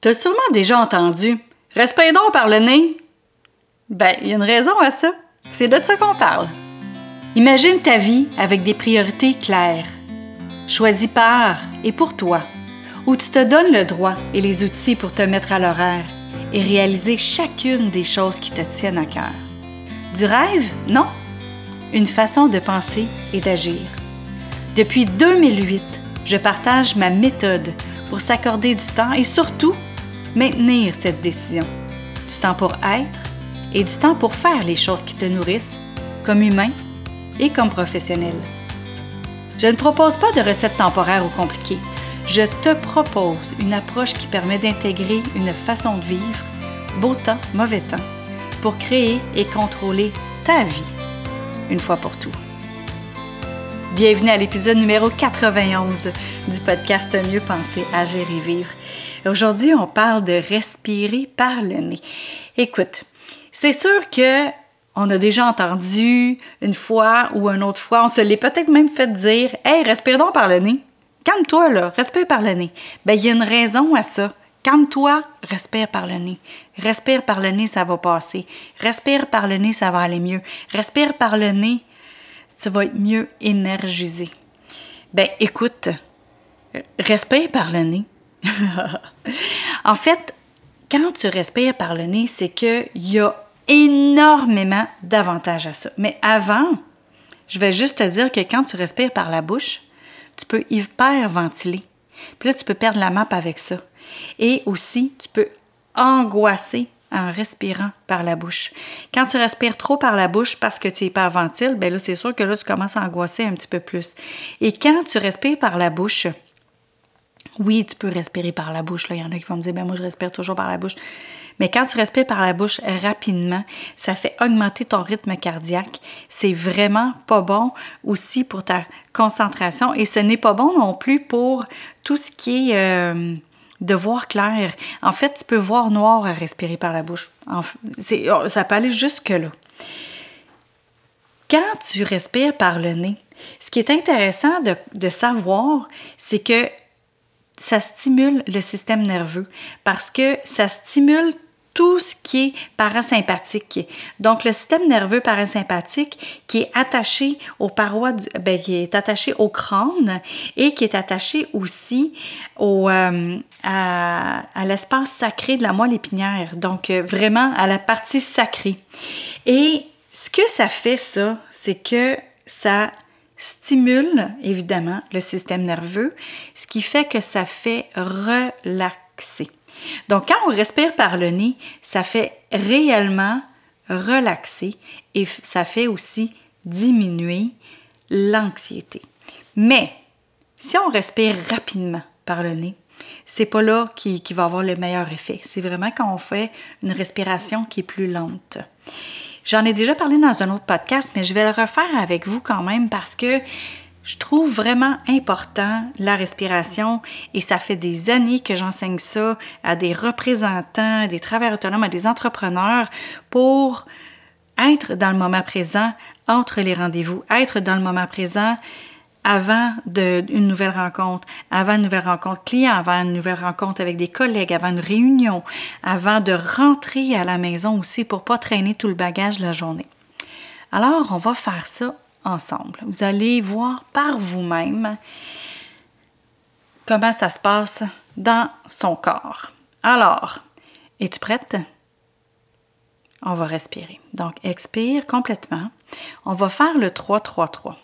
T'as sûrement déjà entendu Respire donc par le nez. Ben, il y a une raison à ça. C'est de ça qu'on parle. Imagine ta vie avec des priorités claires, choisies par et pour toi, où tu te donnes le droit et les outils pour te mettre à l'horaire et réaliser chacune des choses qui te tiennent à cœur. Du rêve, non, une façon de penser et d'agir. Depuis 2008, je partage ma méthode pour s'accorder du temps et surtout maintenir cette décision. Du temps pour être et du temps pour faire les choses qui te nourrissent, comme humain et comme professionnel. Je ne propose pas de recettes temporaires ou compliquées. Je te propose une approche qui permet d'intégrer une façon de vivre, beau temps, mauvais temps, pour créer et contrôler ta vie, une fois pour tout. Bienvenue à l'épisode numéro 91 du podcast Mieux penser, agir et vivre. Aujourd'hui, on parle de respirer par le nez. Écoute, c'est sûr que on a déjà entendu une fois ou une autre fois, on se l'est peut-être même fait dire Hey, respire donc par le nez. Calme-toi, là, respire par le nez. Bien, il y a une raison à ça. Calme-toi, respire par le nez. Respire par le nez, ça va passer. Respire par le nez, ça va aller mieux. Respire par le nez, tu vas être mieux énergisé. Ben, écoute, respire par le nez. En fait, quand tu respires par le nez, c'est qu'il y a énormément d'avantages à ça. Mais avant, je vais juste te dire que quand tu respires par la bouche, tu peux hyperventiler. Puis là, tu peux perdre la map avec ça. Et aussi, tu peux angoisser en respirant par la bouche. Quand tu respires trop par la bouche parce que tu hyperventiles, bien là, c'est sûr que là, tu commences à angoisser un petit peu plus. Et quand tu respires par la bouche, oui, tu peux respirer par la bouche. Là. Il y en a qui vont me dire, ben moi, je respire toujours par la bouche. Mais quand tu respires par la bouche rapidement, ça fait augmenter ton rythme cardiaque. C'est vraiment pas bon aussi pour ta concentration et ce n'est pas bon non plus pour tout ce qui est euh, de voir clair. En fait, tu peux voir noir à respirer par la bouche. Oh, ça peut aller jusque-là. Quand tu respires par le nez, ce qui est intéressant de, de savoir, c'est que ça stimule le système nerveux parce que ça stimule tout ce qui est parasympathique. Donc, le système nerveux parasympathique qui est attaché aux parois, du, ben, qui est attaché au crâne et qui est attaché aussi au, euh, à, l'espace sacré de la moelle épinière. Donc, euh, vraiment à la partie sacrée. Et ce que ça fait, ça, c'est que ça stimule évidemment le système nerveux, ce qui fait que ça fait relaxer. Donc quand on respire par le nez, ça fait réellement relaxer et ça fait aussi diminuer l'anxiété. Mais si on respire rapidement par le nez, c'est pas là qui, qui va avoir le meilleur effet. C'est vraiment quand on fait une respiration qui est plus lente. J'en ai déjà parlé dans un autre podcast, mais je vais le refaire avec vous quand même parce que je trouve vraiment important la respiration et ça fait des années que j'enseigne ça à des représentants, à des travailleurs autonomes, à des entrepreneurs pour être dans le moment présent entre les rendez-vous, être dans le moment présent avant une nouvelle rencontre, avant une nouvelle rencontre client, avant une nouvelle rencontre avec des collègues, avant une réunion, avant de rentrer à la maison aussi pour pas traîner tout le bagage la journée. Alors, on va faire ça ensemble. Vous allez voir par vous-même comment ça se passe dans son corps. Alors, es-tu prête? On va respirer. Donc, expire complètement. On va faire le 3-3-3.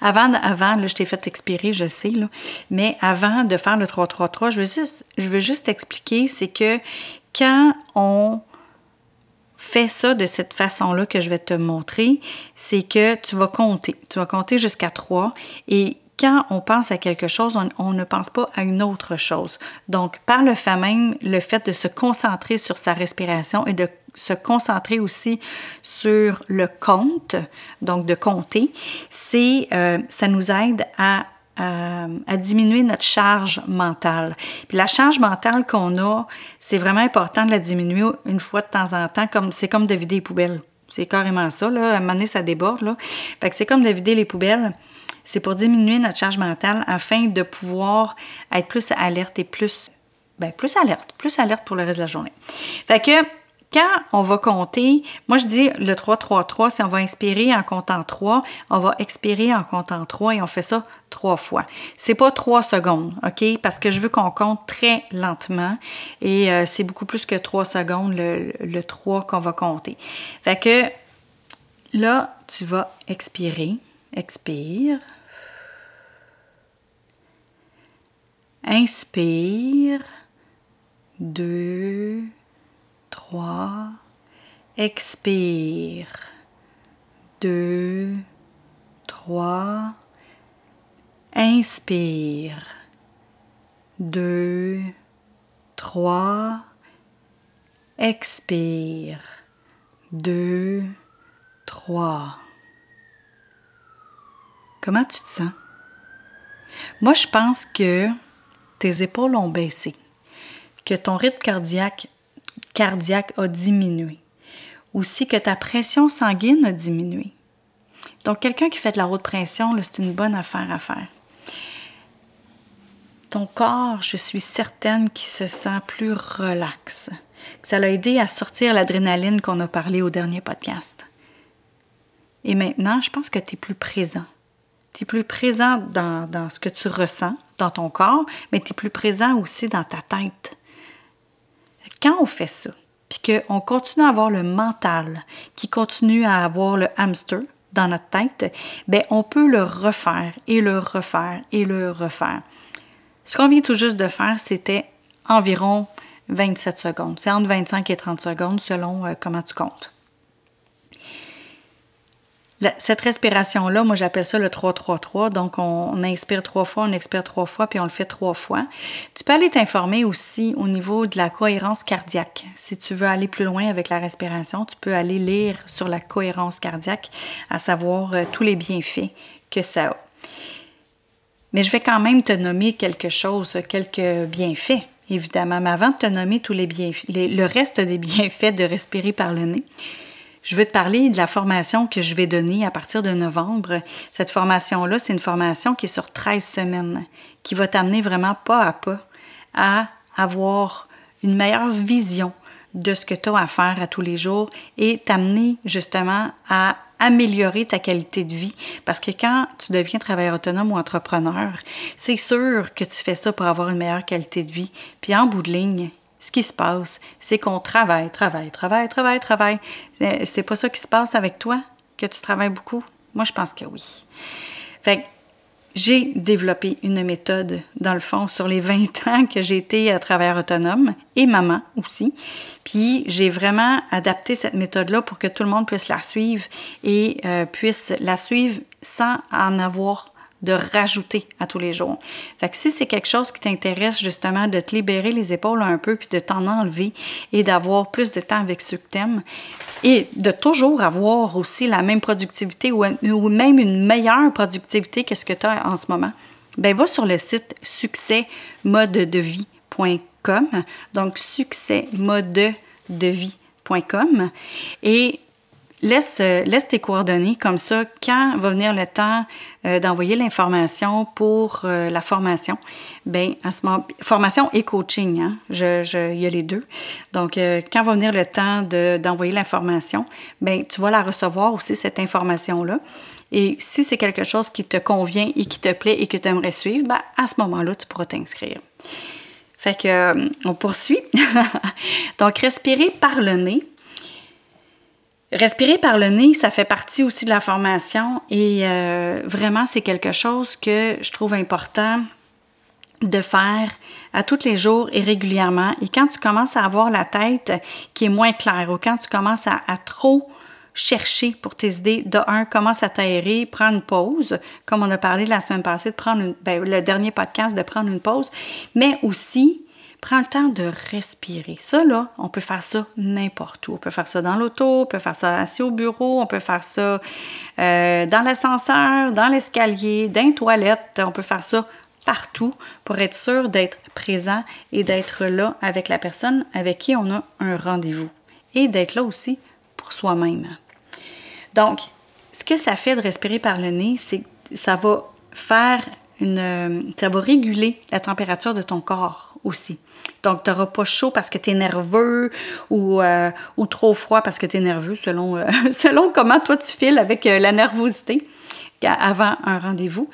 Avant, avant là, je t'ai fait expirer, je sais, là, mais avant de faire le 3-3-3, je veux juste, je veux juste expliquer, c'est que quand on fait ça de cette façon-là que je vais te montrer, c'est que tu vas compter. Tu vas compter jusqu'à 3 et quand on pense à quelque chose, on, on, ne pense pas à une autre chose. Donc, par le fait même, le fait de se concentrer sur sa respiration et de se concentrer aussi sur le compte, donc de compter, c'est, euh, ça nous aide à, diminuer notre charge mentale. Puis la charge mentale qu'on a, c'est vraiment important de la diminuer une fois de temps en temps, comme c'est comme de vider les poubelles. C'est carrément ça, là. À un moment donné, ça déborde, là. Fait que c'est comme de vider les poubelles. C'est pour diminuer notre charge mentale afin de pouvoir être plus alerte et plus ben, plus alerte, plus alerte pour le reste de la journée. Fait que quand on va compter, moi je dis le 3-3-3, c'est on va inspirer en comptant 3, on va expirer en comptant 3 et on fait ça trois fois. C'est pas 3 secondes, OK? Parce que je veux qu'on compte très lentement et euh, c'est beaucoup plus que 3 secondes le, le 3 qu'on va compter. Fait que là, tu vas expirer. Expire. Inspire. 2, 3. Expire. 2, 3. Inspire. 2, 3. Expire. 2, 3. Comment tu te sens? Moi, je pense que tes épaules ont baissé, que ton rythme cardiaque, cardiaque a diminué, aussi que ta pression sanguine a diminué. Donc, quelqu'un qui fait de la haute pression, c'est une bonne affaire à faire. Ton corps, je suis certaine qu'il se sent plus relax, ça l'a aidé à sortir l'adrénaline qu'on a parlé au dernier podcast. Et maintenant, je pense que tu es plus présent. Tu es plus présent dans, dans, ce que tu ressens dans ton corps, mais tu es plus présent aussi dans ta tête. Quand on fait ça, puis qu'on continue à avoir le mental, qui continue à avoir le hamster dans notre tête, bien, on peut le refaire et le refaire et le refaire. Ce qu'on vient tout juste de faire, c'était environ 27 secondes. C'est entre 25 et 30 secondes selon euh, comment tu comptes cette respiration-là, moi j'appelle ça le 3-3-3. Donc on, inspire trois fois, on expire trois fois, puis on le fait trois fois. Tu peux aller t'informer aussi au niveau de la cohérence cardiaque. Si tu veux aller plus loin avec la respiration, tu peux aller lire sur la cohérence cardiaque, à savoir euh, tous les bienfaits que ça a. Mais je vais quand même te nommer quelque chose, quelques bienfaits, évidemment. Mais avant de te nommer tous les bienfaits, le reste des bienfaits de respirer par le nez, je veux te parler de la formation que je vais donner à partir de novembre. Cette formation-là, c'est une formation qui est sur 13 semaines, qui va t'amener vraiment pas à pas à avoir une meilleure vision de ce que tu as à faire à tous les jours et t'amener justement à améliorer ta qualité de vie. Parce que quand tu deviens travailleur autonome ou entrepreneur, c'est sûr que tu fais ça pour avoir une meilleure qualité de vie. Puis en bout de ligne, ce qui se passe, c'est qu'on travaille, travaille, travaille, travaille, travaille. Euh, c'est pas ça qui se passe avec toi, que tu travailles beaucoup? Moi, je pense que oui. Fait j'ai développé une méthode, dans le fond, sur les 20 ans que j'ai été travailleur autonome et maman aussi. Puis j'ai vraiment adapté cette méthode-là pour que tout le monde puisse la suivre et euh, puisse la suivre sans en avoir de rajouter à tous les jours. Fait si c'est quelque chose qui t'intéresse justement de te libérer les épaules un peu puis de t'en enlever et d'avoir plus de temps avec ceux que t'aimes et de toujours avoir aussi la même productivité ou, même une meilleure productivité que ce que tu as en ce moment, ben va sur le site succèsmodedevie.com donc succèsmodedevie.com et Laisse, euh, laisse tes coordonnées comme ça. Quand va venir le temps euh, d'envoyer l'information pour euh, la formation, ben à ce moment, formation et coaching, hein, je, il y a les deux. Donc, quand va venir le temps d'envoyer l'information, ben tu vas la recevoir aussi cette information-là. Et si c'est quelque chose qui te convient et qui te plaît et que tu aimerais suivre, ben, à ce moment-là, tu pourras t'inscrire. Fait que, on poursuit. Donc, respirer par le nez. Respirer par le nez, ça fait partie aussi de la formation et euh, vraiment, c'est quelque chose que je trouve important de faire à tous les jours et régulièrement. Et quand tu commences à avoir la tête qui est moins claire ou quand tu commences à, trop chercher pour tes idées, de un, commence à t'aérer, prendre une pause, comme on a parlé la semaine passée, de prendre ben, le dernier podcast, de prendre une pause, mais aussi prends le temps de respirer. Ça, là, on peut faire ça n'importe où. On peut faire ça dans l'auto, on peut faire ça assis au bureau, on peut faire ça euh, dans l'ascenseur, dans l'escalier, dans les toilettes. On peut faire ça partout pour être sûr d'être présent et d'être là avec la personne avec qui on a un rendez-vous. Et d'être là aussi pour soi-même. Donc, ce que ça fait de respirer par le nez, c'est que ça va faire une. ça va réguler la température de ton corps aussi. Donc, tu n'auras pas chaud parce que tu es nerveux ou, euh, ou, trop froid parce que tu es nerveux, selon, euh, selon comment toi tu files avec euh, la nervosité avant un rendez-vous.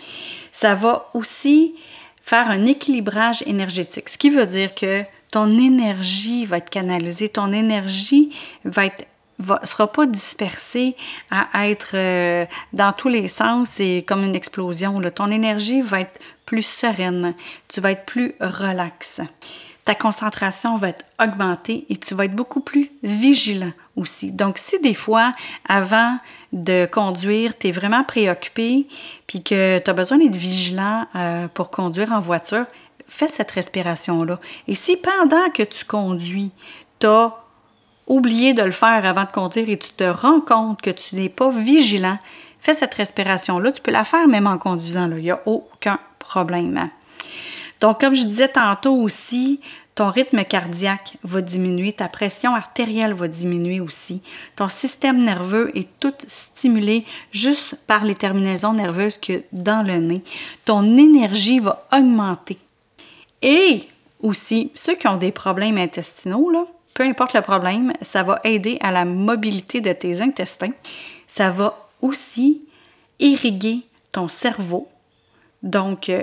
Ça va aussi faire un équilibrage énergétique, ce qui veut dire que ton énergie va être canalisée, ton énergie va être ne sera pas dispersée à être dans tous les sens et comme une explosion. Ton énergie va être plus sereine, tu vas être plus relax ta concentration va être augmentée et tu vas être beaucoup plus vigilant aussi. Donc, si des fois, avant de conduire, tu es vraiment préoccupé puis que tu as besoin d'être vigilant euh, pour conduire en voiture, fais cette respiration-là. Et si pendant que tu conduis, tu as oublié de le faire avant de conduire et tu te rends compte que tu n'es pas vigilant, fais cette respiration-là. Tu peux la faire même en conduisant. Il n'y a aucun problème. Donc, comme je disais tantôt aussi, ton rythme cardiaque va diminuer, ta pression artérielle va diminuer aussi. Ton système nerveux est tout stimulé juste par les terminaisons nerveuses que dans le nez. Ton énergie va augmenter. Et aussi, ceux qui ont des problèmes intestinaux, peu importe le problème, ça va aider à la mobilité de tes intestins. Ça va aussi irriguer ton cerveau. Donc, euh,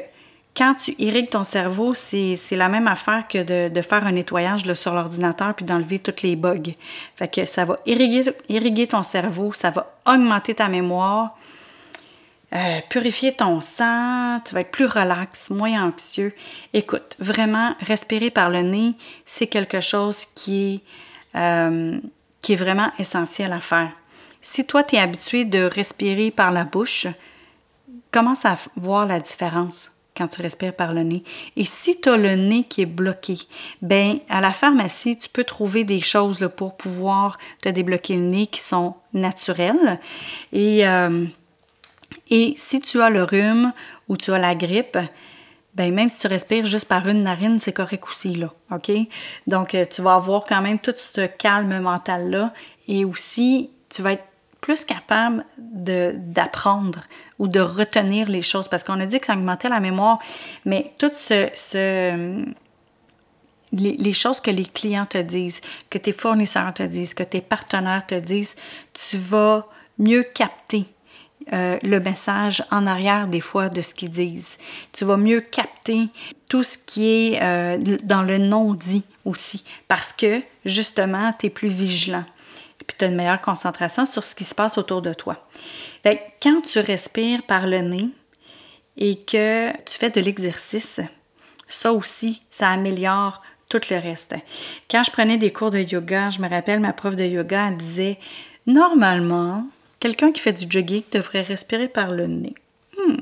quand tu irrigues ton cerveau, c'est la même affaire que de, faire un nettoyage sur l'ordinateur puis d'enlever toutes les bugs. Fait que ça va irriguer, irriguer ton cerveau, ça va augmenter ta mémoire, euh, purifier ton sang, tu vas être plus relax, moins anxieux. Écoute, vraiment, respirer par le nez, c'est quelque chose qui est, euh, qui est vraiment essentiel à faire. Si toi, tu es habitué de respirer par la bouche, commence à voir la différence quand tu respires par le nez. Et si tu as le nez qui est bloqué, ben à la pharmacie, tu peux trouver des choses pour pouvoir te débloquer le nez qui sont naturelles. Et, euh, et si tu as le rhume ou tu as la grippe, ben même si tu respires juste par une narine, c'est correct aussi, là, OK? Donc, euh, tu vas avoir quand même tout ce calme mental-là et aussi, tu vas être plus capable d'apprendre ou de retenir les choses. Parce qu'on a dit que ça augmentait la mémoire, mais tout ce, les, choses que les clients te disent, que tes fournisseurs te disent, que tes partenaires te disent, tu vas mieux capter euh, le message en arrière des fois de ce qu'ils disent. Tu vas mieux capter tout ce qui est euh, dans le non-dit aussi. Parce que justement, tu es plus vigilant tu as une meilleure concentration sur ce qui se passe autour de toi. quand tu respires par le nez et que tu fais de l'exercice, ça aussi, ça améliore tout le reste. Quand je prenais des cours de yoga, je me rappelle, ma prof de yoga disait normalement, quelqu'un qui fait du jogging devrait respirer par le nez. Hmm.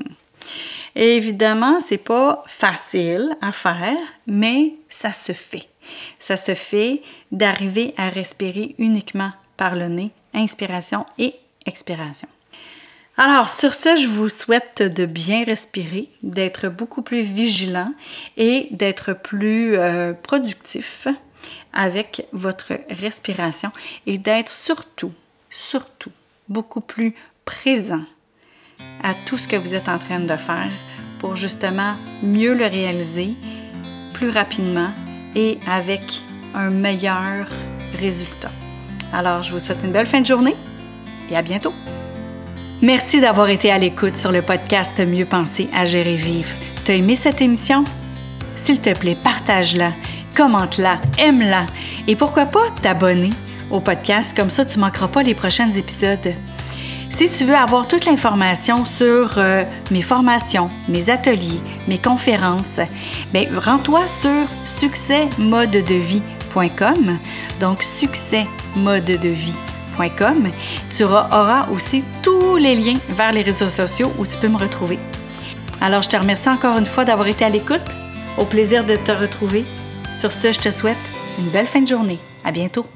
Et évidemment, c'est pas facile à faire, mais ça se fait. Ça se fait d'arriver à respirer uniquement par le nez, inspiration et expiration. Alors, sur ce, je vous souhaite de bien respirer, d'être beaucoup plus vigilant et d'être plus euh, productif avec votre respiration et d'être surtout, surtout beaucoup plus présent à tout ce que vous êtes en train de faire pour justement mieux le réaliser plus rapidement et avec un meilleur résultat. Alors, je vous souhaite une belle fin de journée et à bientôt. Merci d'avoir été à l'écoute sur le podcast Mieux penser, à gérer vivre. T'as aimé cette émission? S'il te plaît, partage-la, commente-la, aime-la et pourquoi pas t'abonner au podcast, comme ça tu manqueras pas les prochains épisodes. Si tu veux avoir toute l'information sur euh, mes formations, mes ateliers, mes conférences, ben, rends-toi sur succèsmodedevie.com. Donc, succès tu auras aussi tous les liens vers les réseaux sociaux où tu peux me retrouver. Alors, je te remercie encore une fois d'avoir été à l'écoute. Au plaisir de te retrouver. Sur ce, je te souhaite une belle fin de journée. À bientôt.